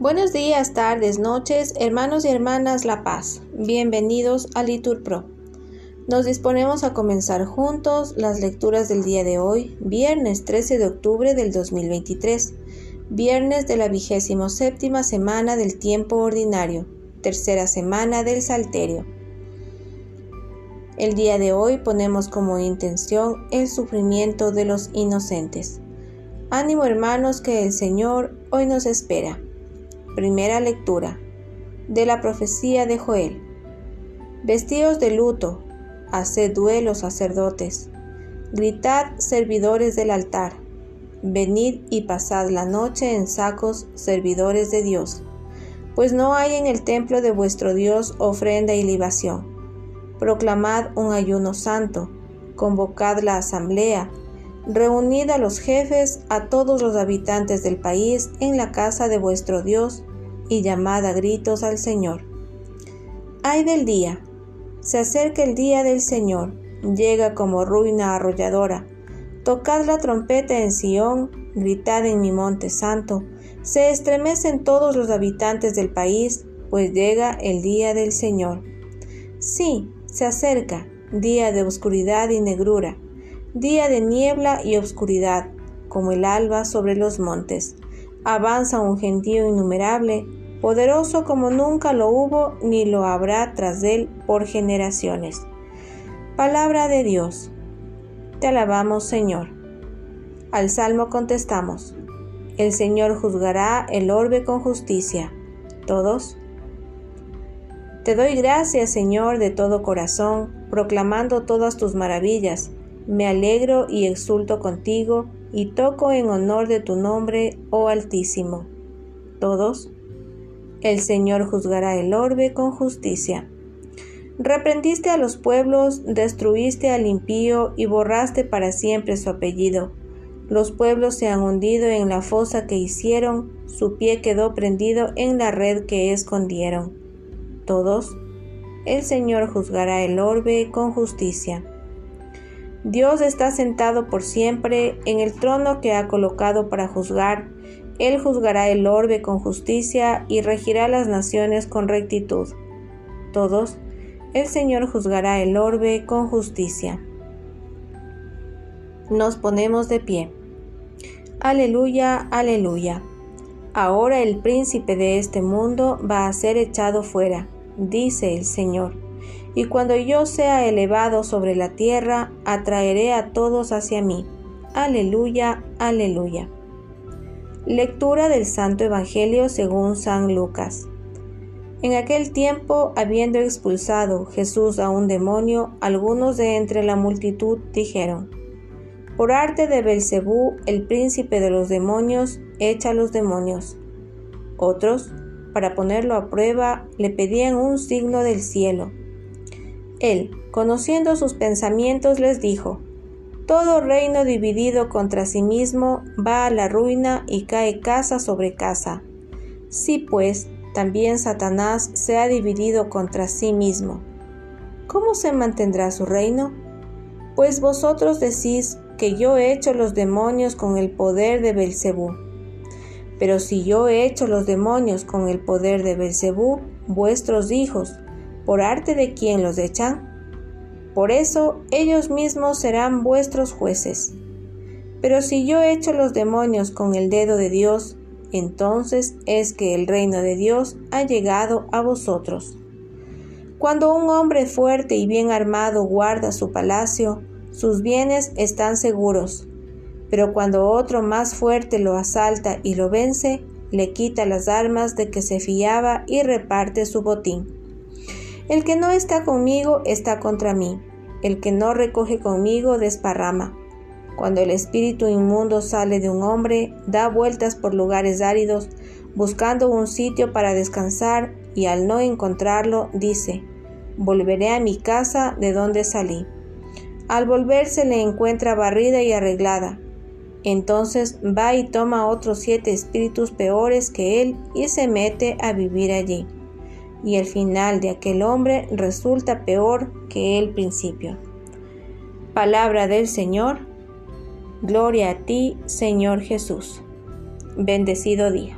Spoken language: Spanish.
Buenos días, tardes, noches, hermanos y hermanas La Paz. Bienvenidos a Litur Pro. Nos disponemos a comenzar juntos las lecturas del día de hoy, viernes 13 de octubre del 2023, viernes de la vigésimo séptima semana del tiempo ordinario, tercera semana del Salterio. El día de hoy ponemos como intención el sufrimiento de los inocentes. Ánimo hermanos que el Señor hoy nos espera. Primera lectura de la profecía de Joel. Vestidos de luto, haced duelo sacerdotes, gritad servidores del altar, venid y pasad la noche en sacos servidores de Dios, pues no hay en el templo de vuestro Dios ofrenda y libación. Proclamad un ayuno santo, convocad la asamblea, reunid a los jefes, a todos los habitantes del país en la casa de vuestro Dios, y llamad a gritos al Señor. Ay del día, se acerca el día del Señor, llega como ruina arrolladora. Tocad la trompeta en Sión, gritad en mi monte santo, se estremecen todos los habitantes del país, pues llega el día del Señor. Sí, se acerca, día de oscuridad y negrura, día de niebla y oscuridad, como el alba sobre los montes. Avanza un gentío innumerable, poderoso como nunca lo hubo ni lo habrá tras él por generaciones. Palabra de Dios. Te alabamos, Señor. Al salmo contestamos. El Señor juzgará el orbe con justicia. ¿Todos? Te doy gracias, Señor, de todo corazón, proclamando todas tus maravillas. Me alegro y exulto contigo, y toco en honor de tu nombre, oh Altísimo. ¿Todos? El Señor juzgará el orbe con justicia. Reprendiste a los pueblos, destruiste al impío y borraste para siempre su apellido. Los pueblos se han hundido en la fosa que hicieron, su pie quedó prendido en la red que escondieron. Todos, el Señor juzgará el orbe con justicia. Dios está sentado por siempre en el trono que ha colocado para juzgar él juzgará el orbe con justicia y regirá las naciones con rectitud. Todos, el Señor juzgará el orbe con justicia. Nos ponemos de pie. Aleluya, aleluya. Ahora el príncipe de este mundo va a ser echado fuera, dice el Señor. Y cuando yo sea elevado sobre la tierra, atraeré a todos hacia mí. Aleluya, aleluya. Lectura del Santo Evangelio según San Lucas. En aquel tiempo, habiendo expulsado Jesús a un demonio, algunos de entre la multitud dijeron: Por arte de Belcebú, el príncipe de los demonios, echa los demonios. Otros, para ponerlo a prueba, le pedían un signo del cielo. Él, conociendo sus pensamientos, les dijo: todo reino dividido contra sí mismo va a la ruina y cae casa sobre casa. Si pues también Satanás se ha dividido contra sí mismo, ¿cómo se mantendrá su reino? Pues vosotros decís que yo he hecho los demonios con el poder de Belcebú. Pero si yo he hecho los demonios con el poder de Belcebú, vuestros hijos, ¿por arte de quién los echan? Por eso ellos mismos serán vuestros jueces. Pero si yo echo los demonios con el dedo de Dios, entonces es que el reino de Dios ha llegado a vosotros. Cuando un hombre fuerte y bien armado guarda su palacio, sus bienes están seguros. Pero cuando otro más fuerte lo asalta y lo vence, le quita las armas de que se fiaba y reparte su botín. El que no está conmigo está contra mí, el que no recoge conmigo desparrama. Cuando el espíritu inmundo sale de un hombre, da vueltas por lugares áridos, buscando un sitio para descansar, y al no encontrarlo, dice, Volveré a mi casa de donde salí. Al volverse le encuentra barrida y arreglada. Entonces va y toma otros siete espíritus peores que él y se mete a vivir allí y el final de aquel hombre resulta peor que el principio. Palabra del Señor. Gloria a ti, Señor Jesús. Bendecido día.